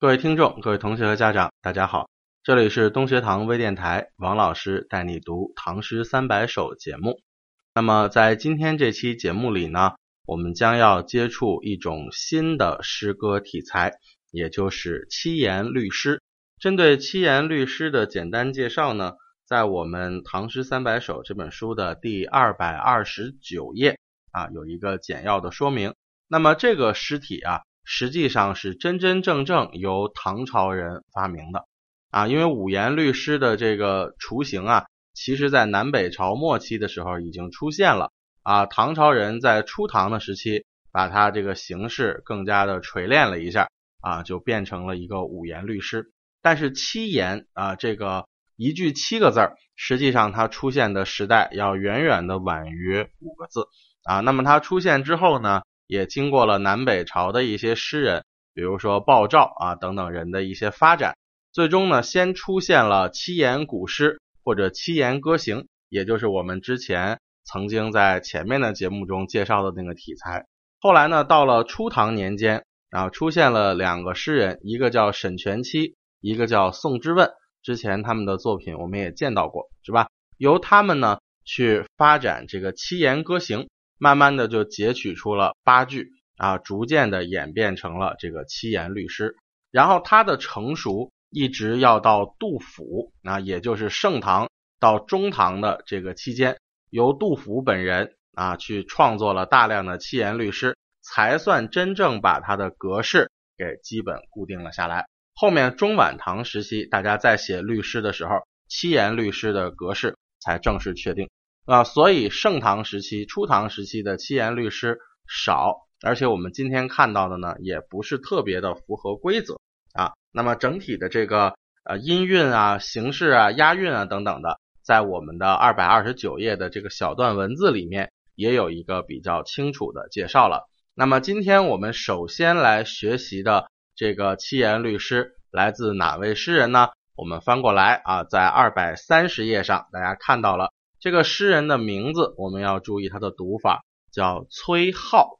各位听众、各位同学和家长，大家好，这里是东学堂微电台，王老师带你读《唐诗三百首》节目。那么在今天这期节目里呢，我们将要接触一种新的诗歌题材，也就是七言律诗。针对七言律诗的简单介绍呢，在我们《唐诗三百首》这本书的第二百二十九页啊，有一个简要的说明。那么这个诗体啊。实际上是真真正正由唐朝人发明的啊，因为五言律诗的这个雏形啊，其实在南北朝末期的时候已经出现了啊。唐朝人在初唐的时期，把它这个形式更加的锤炼了一下啊，就变成了一个五言律诗。但是七言啊，这个一句七个字儿，实际上它出现的时代要远远的晚于五个字啊。那么它出现之后呢？也经过了南北朝的一些诗人，比如说鲍照啊等等人的一些发展，最终呢，先出现了七言古诗或者七言歌行，也就是我们之前曾经在前面的节目中介绍的那个题材。后来呢，到了初唐年间啊，出现了两个诗人，一个叫沈佺期，一个叫宋之问。之前他们的作品我们也见到过，是吧？由他们呢去发展这个七言歌行。慢慢的就截取出了八句啊，逐渐的演变成了这个七言律诗。然后它的成熟一直要到杜甫啊，也就是盛唐到中唐的这个期间，由杜甫本人啊去创作了大量的七言律诗，才算真正把它的格式给基本固定了下来。后面中晚唐时期，大家在写律诗的时候，七言律诗的格式才正式确定。啊，所以盛唐时期、初唐时期的七言律诗少，而且我们今天看到的呢，也不是特别的符合规则啊。那么整体的这个呃音韵啊、形式啊、押韵啊等等的，在我们的二百二十九页的这个小段文字里面，也有一个比较清楚的介绍了。那么今天我们首先来学习的这个七言律诗来自哪位诗人呢？我们翻过来啊，在二百三十页上，大家看到了。这个诗人的名字我们要注意他的读法，叫崔颢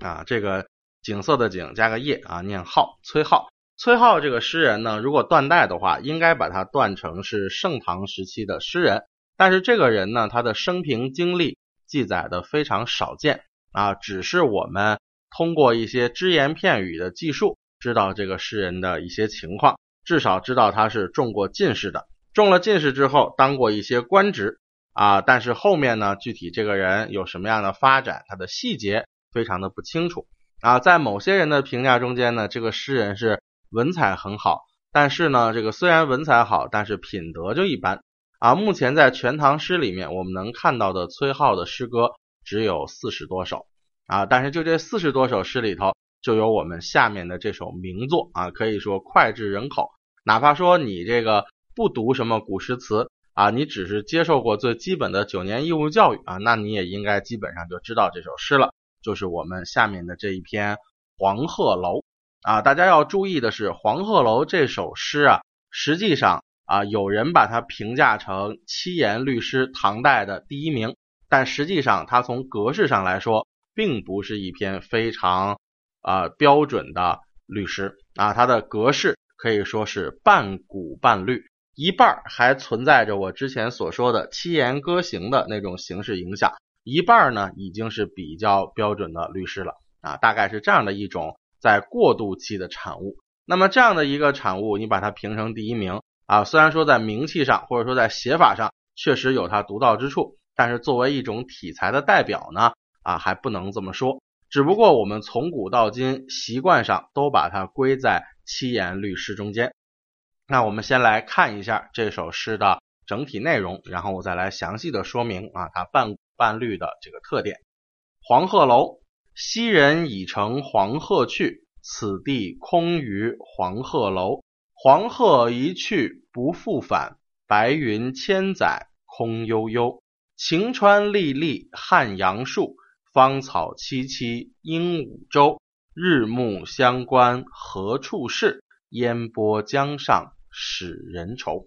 啊，这个景色的景加个叶啊，念颢，崔颢。崔颢这个诗人呢，如果断代的话，应该把他断成是盛唐时期的诗人。但是这个人呢，他的生平经历记载的非常少见啊，只是我们通过一些只言片语的记述，知道这个诗人的一些情况，至少知道他是中过进士的，中了进士之后当过一些官职。啊，但是后面呢，具体这个人有什么样的发展，他的细节非常的不清楚啊。在某些人的评价中间呢，这个诗人是文采很好，但是呢，这个虽然文采好，但是品德就一般啊。目前在《全唐诗》里面，我们能看到的崔颢的诗歌只有四十多首啊，但是就这四十多首诗里头，就有我们下面的这首名作啊，可以说脍炙人口。哪怕说你这个不读什么古诗词。啊，你只是接受过最基本的九年义务教育啊，那你也应该基本上就知道这首诗了，就是我们下面的这一篇《黄鹤楼》啊。大家要注意的是，《黄鹤楼》这首诗啊，实际上啊，有人把它评价成七言律诗唐代的第一名，但实际上它从格式上来说，并不是一篇非常啊标准的律诗啊，它的格式可以说是半古半律。一半还存在着我之前所说的七言歌行的那种形式影响，一半呢已经是比较标准的律诗了啊，大概是这样的一种在过渡期的产物。那么这样的一个产物，你把它评成第一名啊，虽然说在名气上或者说在写法上确实有它独到之处，但是作为一种体裁的代表呢啊还不能这么说。只不过我们从古到今习惯上都把它归在七言律诗中间。那我们先来看一下这首诗的整体内容，然后我再来详细的说明啊它半半律的这个特点。黄鹤楼，昔人已乘黄鹤去，此地空余黄鹤楼。黄鹤一去不复返，白云千载空悠悠。晴川历历汉阳树，芳草萋萋鹦鹉洲。日暮乡关何处是？烟波江上。使人愁。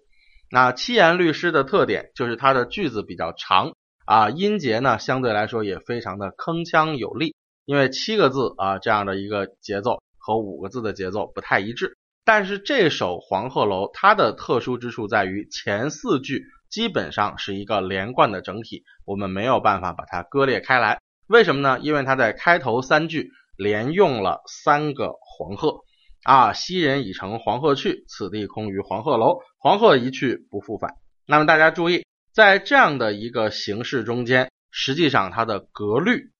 那七言律诗的特点就是它的句子比较长啊，音节呢相对来说也非常的铿锵有力。因为七个字啊这样的一个节奏和五个字的节奏不太一致但是这首黄鹤楼它的特殊之处在于前四句基本上是一个连贯的整体，我们没有办法把它割裂开来。为什么呢？因为它在开头三句连用了三个黄鹤啊，昔人已乘黄鹤去，此地空余黄鹤楼，黄鹤一去不复返。那么大家注意，在这样的一个形式中间，实际上它的格律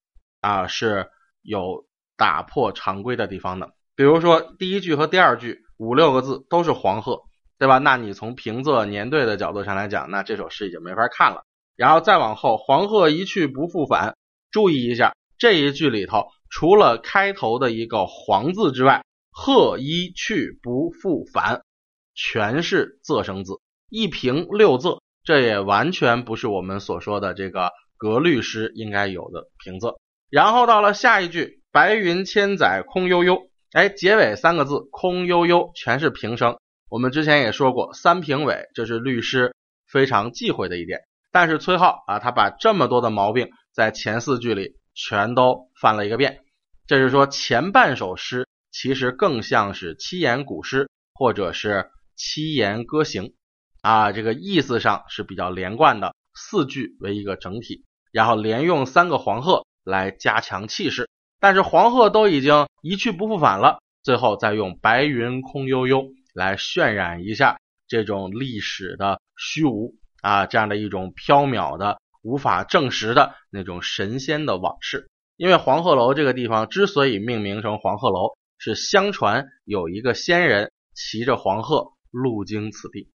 啊是有打破常规的地方的。比如说第一句和第二句。五六个字都是黄鹤，对吧？那你从平仄年对的角度上来讲，那这首诗已经没法看了。然后再往后，黄鹤一去不复返，注意一下这一句里头，除了开头的一个黄字之外，鹤一去不复返，全是仄声字，一平六仄，这也完全不是我们所说的这个格律诗应该有的平仄。然后到了下一句，白云千载空悠悠。哎，结尾三个字空悠悠全是平声。我们之前也说过，三平尾这是律师非常忌讳的一点。但是崔颢啊，他把这么多的毛病在前四句里全都犯了一个遍。这是说前半首诗其实更像是七言古诗或者是七言歌行啊，这个意思上是比较连贯的，四句为一个整体，然后连用三个黄鹤来加强气势。但是黄鹤都已经一去不复返了，最后再用白云空悠悠来渲染一下这种历史的虚无啊，这样的一种缥缈的、无法证实的那种神仙的往事。因为黄鹤楼这个地方之所以命名成黄鹤楼，是相传有一个仙人骑着黄鹤路经此地。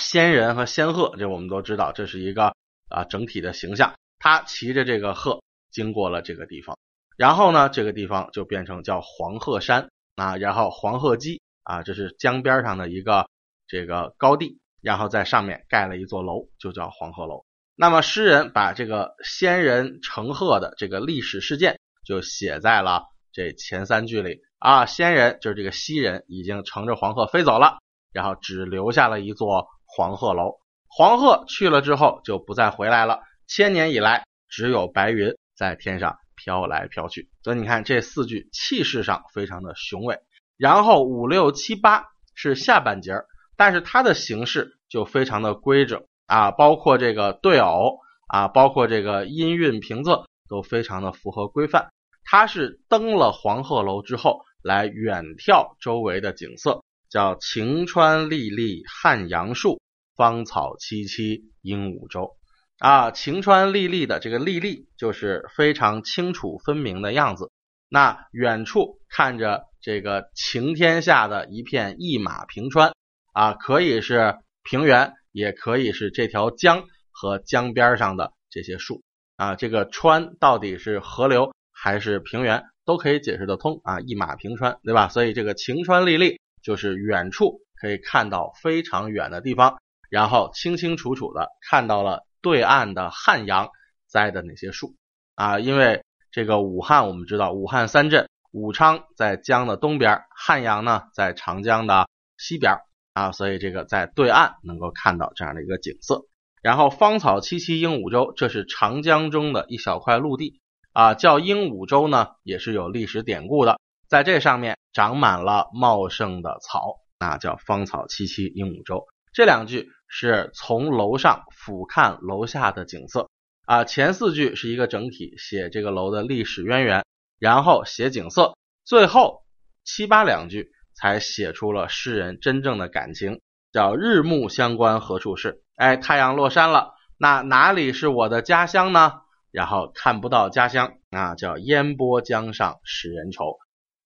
仙人和仙鹤，这我们都知道，这是一个啊整体的形象。他骑着这个鹤经过了这个地方。然后呢，这个地方就变成叫黄鹤山啊，然后黄鹤矶啊，这是江边上的一个这个高地，然后在上面盖了一座楼，就叫黄鹤楼。那么诗人把这个仙人乘鹤的这个历史事件就写在了这前三句里啊，仙人就是这个西人已经乘着黄鹤飞走了，然后只留下了一座黄鹤楼。黄鹤去了之后就不再回来了，千年以来只有白云在天上。飘来飘去，所以你看这四句气势上非常的雄伟，然后五六七八是下半截儿，但是它的形式就非常的规整啊，包括这个对偶啊，包括这个音韵平仄都非常的符合规范。他是登了黄鹤楼之后，来远眺周围的景色，叫晴川历历汉阳树，芳草萋萋鹦鹉洲。啊，晴川历历的这个历历就是非常清楚分明的样子。那远处看着这个晴天下的一片一马平川啊，可以是平原，也可以是这条江和江边上的这些树啊。这个川到底是河流还是平原，都可以解释得通啊。一马平川，对吧？所以这个晴川历历就是远处可以看到非常远的地方，然后清清楚楚的看到了。对岸的汉阳栽的那些树啊，因为这个武汉我们知道武汉三镇，武昌在江的东边，汉阳呢在长江的西边啊，所以这个在对岸能够看到这样的一个景色。然后芳草萋萋鹦鹉洲，这是长江中的一小块陆地啊，叫鹦鹉洲呢也是有历史典故的，在这上面长满了茂盛的草，那叫芳草萋萋鹦鹉洲。这两句。是从楼上俯瞰楼下的景色啊，前四句是一个整体，写这个楼的历史渊源，然后写景色，最后七八两句才写出了诗人真正的感情，叫日暮乡关何处是？哎，太阳落山了，那哪里是我的家乡呢？然后看不到家乡啊，叫烟波江上使人愁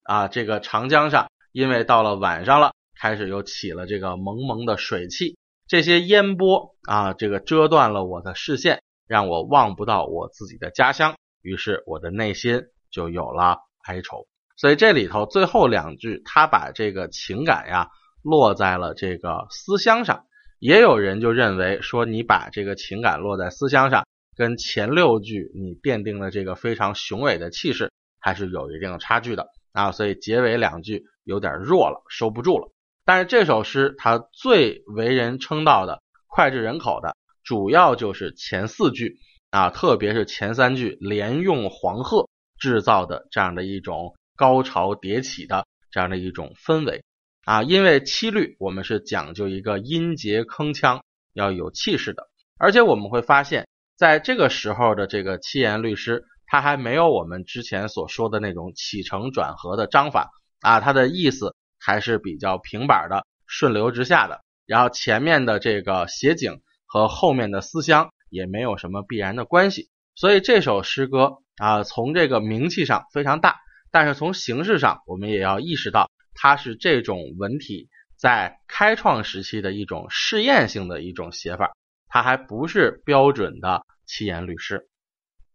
啊，这个长江上，因为到了晚上了，开始又起了这个蒙蒙的水汽。这些烟波啊，这个遮断了我的视线，让我望不到我自己的家乡，于是我的内心就有了哀愁。所以这里头最后两句，他把这个情感呀落在了这个思乡上。也有人就认为说，你把这个情感落在思乡上，跟前六句你奠定了这个非常雄伟的气势，还是有一定的差距的啊。所以结尾两句有点弱了，收不住了。但是这首诗它最为人称道的、脍炙人口的，主要就是前四句啊，特别是前三句连用黄鹤制造的这样的一种高潮迭起的这样的一种氛围啊，因为七律我们是讲究一个音节铿锵，要有气势的，而且我们会发现，在这个时候的这个七言律诗，它还没有我们之前所说的那种起承转合的章法啊，它的意思还是比较平板的，顺流直下的。然后前面的这个写景和后面的思乡也没有什么必然的关系，所以这首诗歌啊，从这个名气上非常大，但是从形式上，我们也要意识到它是这种文体在开创时期的一种试验性的一种写法，他还不是标准的七言律诗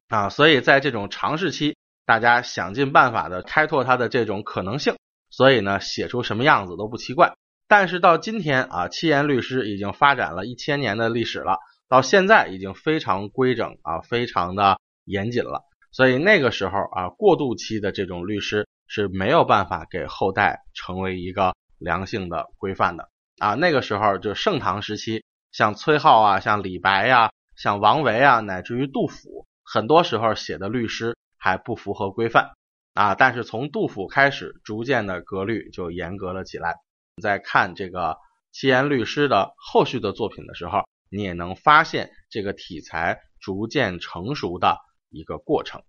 啊，所以在这种尝试期，大家想尽办法的开拓他的这种可能性，所以呢，写出什么样子都不奇怪。但是到今天啊，七言律诗已经发展了一千年的历史了，到现在已经非常规整啊，非常的严谨了。所以那个时候啊，过渡期的这种律诗是没有办法给后代成为一个良性的规范的啊。那个时候就盛唐时期，像崔颢啊，像李白呀，像王维啊，乃至于杜甫，很多时候写的律诗还不符合规范啊。但是从杜甫开始，逐渐的格律就严格了起来。在看这个七言律诗的后续的作品的时候，你也能发现这个题材逐渐成熟的一个过程。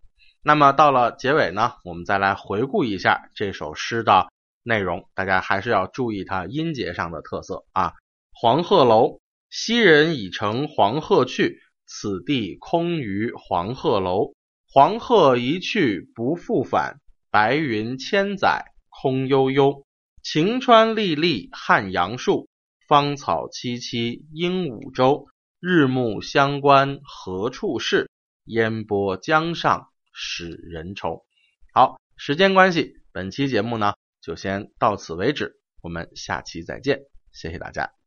那么到了结尾呢，我们再来回顾一下这首诗的内容，大家还是要注意它音节上的特色啊。黄鹤楼，昔人已乘黄鹤去，此地空余黄鹤楼。黄鹤一去不复返，白云千载空悠悠。晴川历历汉阳树，芳草萋萋鹦鹉洲。日暮乡关何处是？烟波江上使人愁。好，时间关系，本期节目呢就先到此为止，我们下期再见，谢谢大家。